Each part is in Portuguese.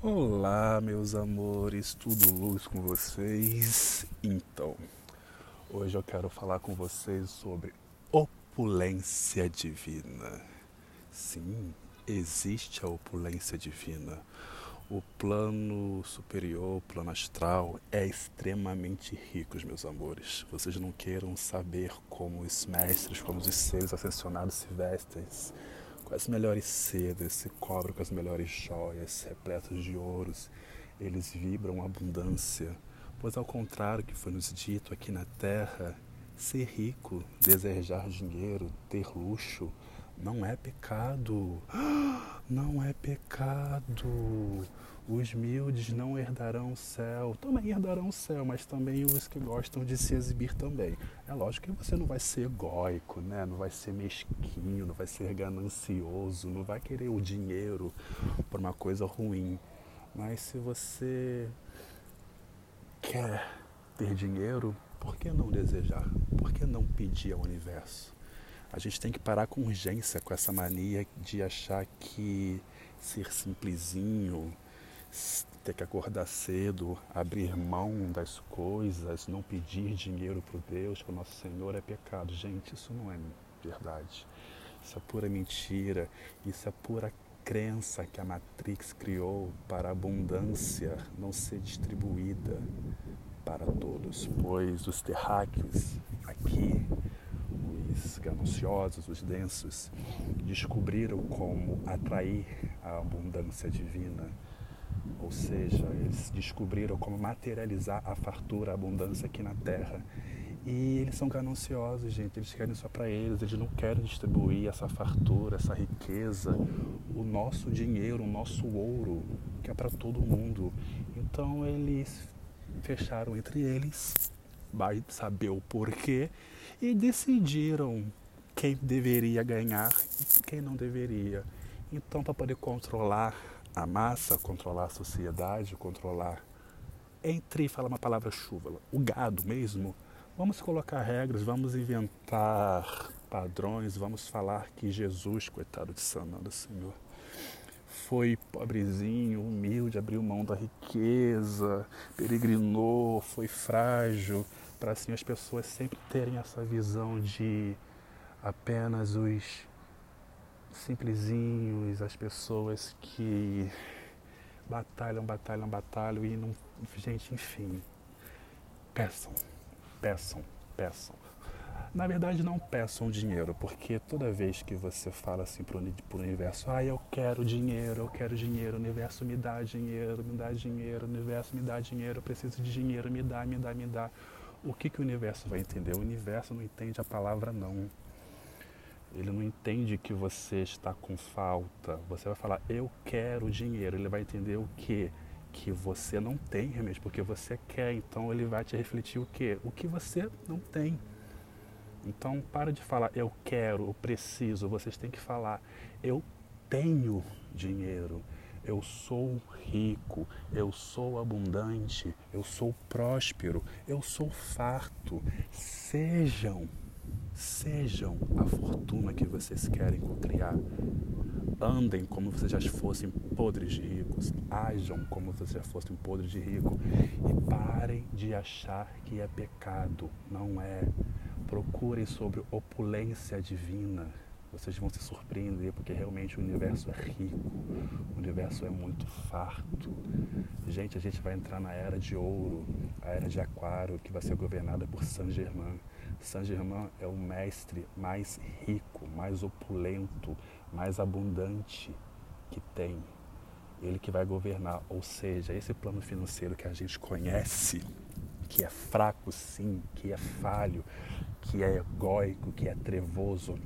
Olá, meus amores, tudo luz com vocês? Então, hoje eu quero falar com vocês sobre opulência divina. Sim, existe a opulência divina. O plano superior, o plano astral, é extremamente rico, meus amores. Vocês não queiram saber como os mestres, como os seres ascensionados se vestem com as melhores sedas, se cobrem com as melhores joias, repletos de ouros. Eles vibram abundância, pois ao contrário que foi nos dito aqui na terra, ser rico, desejar dinheiro, ter luxo, não é pecado. Não é pecado. Os humildes não herdarão o céu. Também herdarão o céu, mas também os que gostam de se exibir também. É lógico que você não vai ser egóico, né? não vai ser mesquinho, não vai ser ganancioso, não vai querer o dinheiro por uma coisa ruim. Mas se você quer ter dinheiro, por que não desejar? Por que não pedir ao universo? A gente tem que parar com urgência com essa mania de achar que ser simplesinho, ter que acordar cedo, abrir mão das coisas, não pedir dinheiro para Deus, para o nosso Senhor é pecado. Gente, isso não é verdade. Isso é pura mentira. Isso é pura crença que a Matrix criou para a abundância não ser distribuída para todos, pois os terráqueos aqui, os gananciosos, os densos, descobriram como atrair a abundância divina ou seja, eles descobriram como materializar a fartura, a abundância aqui na Terra. E eles são gananciosos, gente. Eles querem só para eles. Eles não querem distribuir essa fartura, essa riqueza, o nosso dinheiro, o nosso ouro, que é para todo mundo. Então eles fecharam entre eles, vai saber o porquê, e decidiram quem deveria ganhar e quem não deveria. Então, para poder controlar a massa, controlar a sociedade, controlar. Entre, fala uma palavra chuva, o gado mesmo, vamos colocar regras, vamos inventar padrões, vamos falar que Jesus, coitado de Sananda, Senhor, foi pobrezinho, humilde, abriu mão da riqueza, peregrinou, foi frágil, para assim as pessoas sempre terem essa visão de apenas os simplesinhos, as pessoas que batalham, batalham, batalham e não. Gente, enfim. Peçam, peçam, peçam. Na verdade, não peçam dinheiro, porque toda vez que você fala assim para o universo, ah, eu quero dinheiro, eu quero dinheiro, o universo me dá dinheiro, me dá dinheiro, o universo me dá dinheiro, eu preciso de dinheiro, me dá, me dá, me dá. O que, que o universo vai entender? O universo não entende a palavra não. Ele não entende que você está com falta. Você vai falar, eu quero dinheiro. Ele vai entender o que? Que você não tem realmente, porque você quer. Então ele vai te refletir o que? O que você não tem. Então para de falar, eu quero, eu preciso. Vocês têm que falar, eu tenho dinheiro. Eu sou rico, eu sou abundante, eu sou próspero, eu sou farto. Sejam Sejam a fortuna que vocês querem criar. Andem como se já fossem podres de ricos. Ajam como se já fossem podres de rico. E parem de achar que é pecado. Não é. Procurem sobre opulência divina. Vocês vão se surpreender porque realmente o universo é rico, o universo é muito farto. Gente, a gente vai entrar na era de ouro, a era de aquário, que vai ser governada por Saint Germain. Saint Germain é o mestre mais rico, mais opulento, mais abundante que tem. Ele que vai governar, ou seja, esse plano financeiro que a gente conhece, que é fraco sim, que é falho, que é egóico, que é trevoso,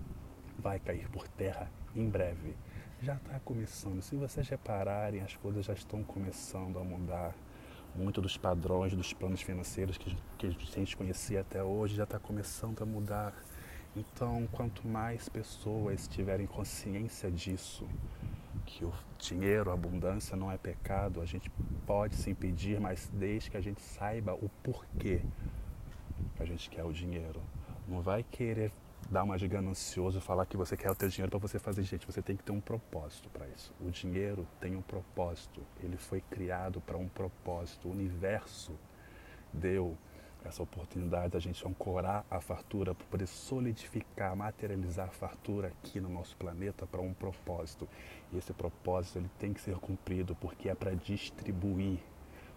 vai cair por terra em breve. Já está começando. Se vocês repararem, as coisas já estão começando a mudar muito dos padrões, dos planos financeiros que, que a gente conhecia até hoje já está começando a mudar. Então, quanto mais pessoas tiverem consciência disso, que o dinheiro, a abundância não é pecado, a gente pode se impedir, mas desde que a gente saiba o porquê que a gente quer o dinheiro. Não vai querer dar uma de ganancioso, falar que você quer o teu dinheiro para você fazer. Gente, você tem que ter um propósito para isso. O dinheiro tem um propósito. Ele foi criado para um propósito. O universo deu essa oportunidade da gente ancorar a fartura poder solidificar, materializar a fartura aqui no nosso planeta para um propósito. E esse propósito ele tem que ser cumprido porque é para distribuir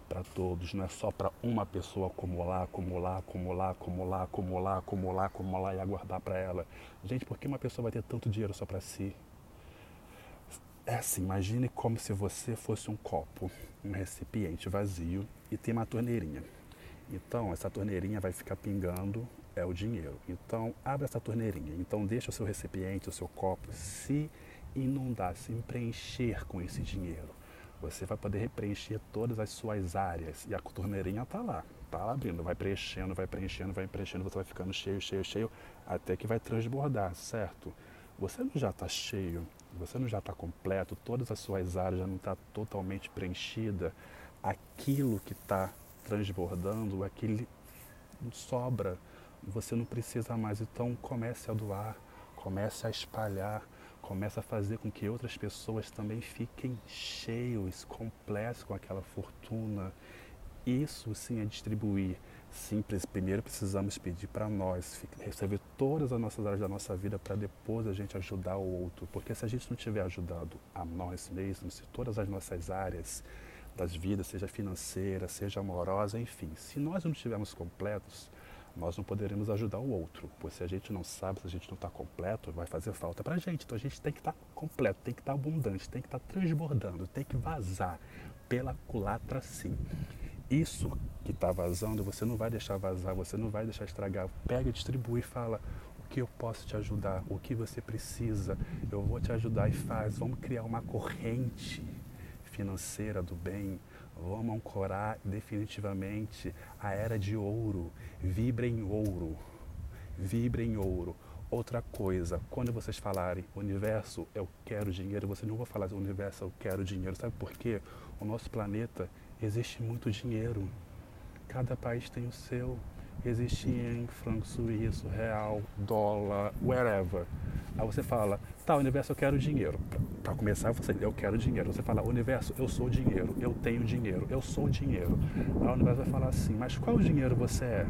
para todos, não é só para uma pessoa acumular, acumular, acumular, acumular, acumular, acumular, acumular e aguardar para ela. Gente, por que uma pessoa vai ter tanto dinheiro só para si? É assim, imagine como se você fosse um copo, um recipiente vazio e tem uma torneirinha. Então, essa torneirinha vai ficar pingando é o dinheiro. Então, abre essa torneirinha. Então, deixa o seu recipiente, o seu copo se inundar, se preencher com esse dinheiro. Você vai poder preencher todas as suas áreas e a torneirinha está lá, está abrindo, vai preenchendo, vai preenchendo, vai preenchendo, você vai ficando cheio, cheio, cheio, até que vai transbordar, certo? Você não já está cheio, você não já está completo, todas as suas áreas já não estão tá totalmente preenchida, aquilo que está transbordando, aquele sobra, você não precisa mais. Então comece a doar, comece a espalhar, comece a fazer com que outras pessoas também fiquem cheios, completos com aquela fortuna. Isso sim é distribuir. Simples, primeiro precisamos pedir para nós, receber todas as nossas áreas da nossa vida para depois a gente ajudar o outro. Porque se a gente não tiver ajudado a nós mesmos, se todas as nossas áreas das vidas, seja financeira, seja amorosa, enfim. Se nós não estivermos completos, nós não poderemos ajudar o outro. Pois se a gente não sabe, se a gente não está completo, vai fazer falta para a gente. Então a gente tem que estar tá completo, tem que estar tá abundante, tem que estar tá transbordando, tem que vazar pela culatra sim. Isso que está vazando, você não vai deixar vazar, você não vai deixar estragar. Pega, distribui e fala o que eu posso te ajudar, o que você precisa, eu vou te ajudar e faz. Vamos criar uma corrente financeira do bem, vamos ancorar definitivamente a era de ouro. Vibra em ouro. Vibra em ouro. Outra coisa, quando vocês falarem universo, eu quero dinheiro, vocês não vão falar universo, eu quero dinheiro. Sabe por quê? O nosso planeta existe muito dinheiro. Cada país tem o seu. Existe em franco suíço, real, dólar, wherever. Aí você fala, tá, universo, eu quero dinheiro. Para começar, você, eu quero dinheiro. Você fala, universo, eu sou dinheiro, eu tenho dinheiro, eu sou dinheiro. Aí o universo vai falar assim, mas qual dinheiro você é?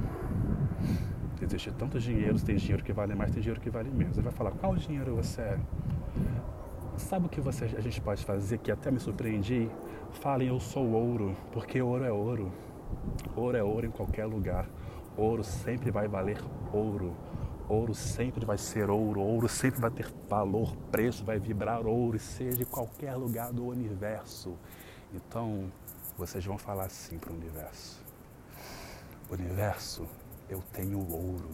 Existe tantos dinheiros, tem dinheiro que vale mais, tem dinheiro que vale menos. Ele vai falar, qual dinheiro você é? Sabe o que você, a gente pode fazer, que até me surpreendi? Falem, eu sou ouro, porque ouro é ouro. Ouro é ouro em qualquer lugar. Ouro sempre vai valer ouro. Ouro sempre vai ser ouro, ouro sempre vai ter valor, preço, vai vibrar ouro, seja em qualquer lugar do universo. Então, vocês vão falar assim para o universo: Universo, eu tenho ouro.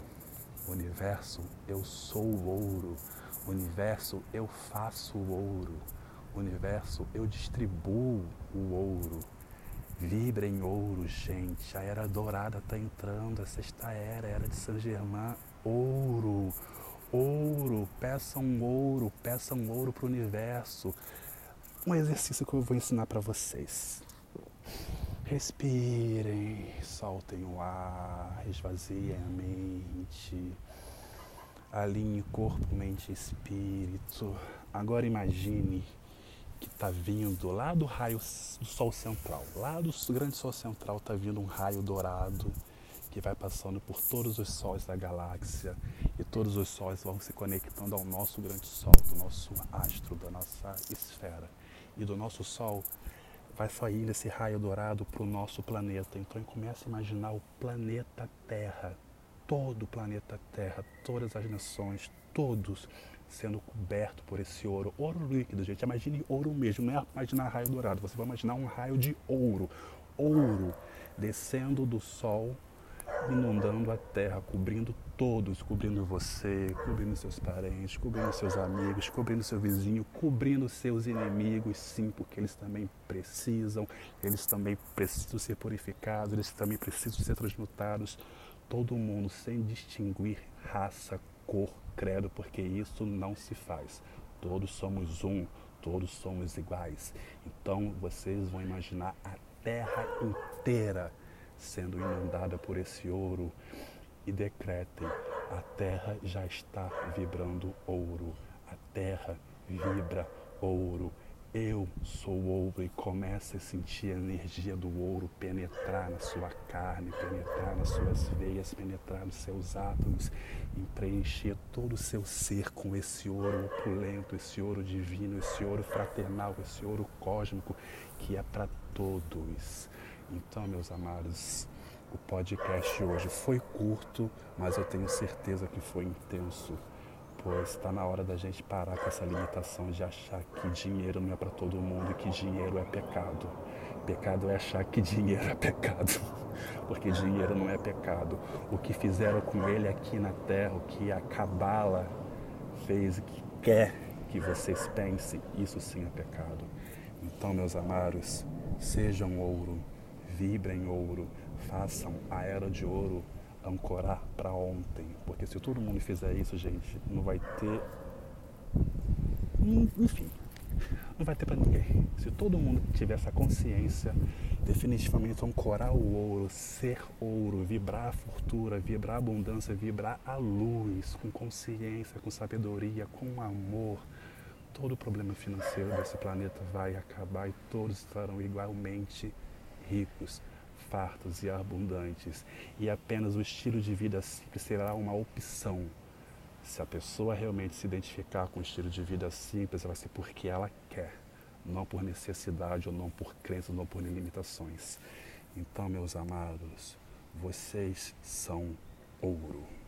Universo, eu sou ouro. Universo, eu faço ouro. Universo, eu distribuo o ouro. Vibra em ouro, gente. A era dourada está entrando, a sexta era, a era de Saint Germain ouro, ouro, peçam ouro, peçam ouro para o universo. Um exercício que eu vou ensinar para vocês. Respirem, soltem o ar, esvaziem a mente, alinhe corpo, mente e espírito. Agora imagine que está vindo lá do raio do Sol Central, lá do grande Sol Central está vindo um raio dourado que vai passando por todos os sóis da galáxia e todos os sóis vão se conectando ao nosso grande Sol, do nosso astro, da nossa esfera. E do nosso Sol vai sair esse raio dourado para o nosso planeta. Então comece a imaginar o planeta Terra, todo o planeta Terra, todas as nações, todos sendo coberto por esse ouro, ouro líquido, gente. Imagine ouro mesmo, não é imaginar raio dourado, você vai imaginar um raio de ouro, ouro descendo do sol inundando a terra, cobrindo todos, cobrindo você, cobrindo seus parentes, cobrindo seus amigos, cobrindo seu vizinho, cobrindo seus inimigos, sim, porque eles também precisam, eles também precisam ser purificados, eles também precisam ser transmutados. Todo mundo, sem distinguir raça, cor, credo, porque isso não se faz. Todos somos um, todos somos iguais. Então vocês vão imaginar a terra inteira sendo inundada por esse ouro e decretem A terra já está vibrando ouro. A terra vibra ouro. Eu sou ouro e comece a sentir a energia do ouro penetrar na sua carne, penetrar nas suas veias, penetrar nos seus átomos e preencher todo o seu ser com esse ouro opulento, esse ouro divino, esse ouro fraternal, esse ouro cósmico que é para todos. Então, meus amados, o podcast hoje foi curto, mas eu tenho certeza que foi intenso pois está na hora da gente parar com essa limitação de achar que dinheiro não é para todo mundo e que dinheiro é pecado. Pecado é achar que dinheiro é pecado, porque dinheiro não é pecado. O que fizeram com ele aqui na terra, o que a cabala fez e que quer que vocês pensem, isso sim é pecado. Então, meus amados, sejam ouro, vibrem ouro, façam a era de ouro ancorar para ontem. Porque se todo mundo fizer isso, gente, não vai ter. Enfim, não vai ter para ninguém. Se todo mundo tiver essa consciência, definitivamente ancorar o ouro, ser ouro, vibrar a fortuna, vibrar a abundância, vibrar a luz, com consciência, com sabedoria, com amor, todo o problema financeiro desse planeta vai acabar e todos estarão igualmente ricos fartos e abundantes, e apenas o estilo de vida simples será uma opção. Se a pessoa realmente se identificar com o estilo de vida simples, vai ser porque ela quer, não por necessidade ou não por crenças, ou não por limitações. Então, meus amados, vocês são ouro.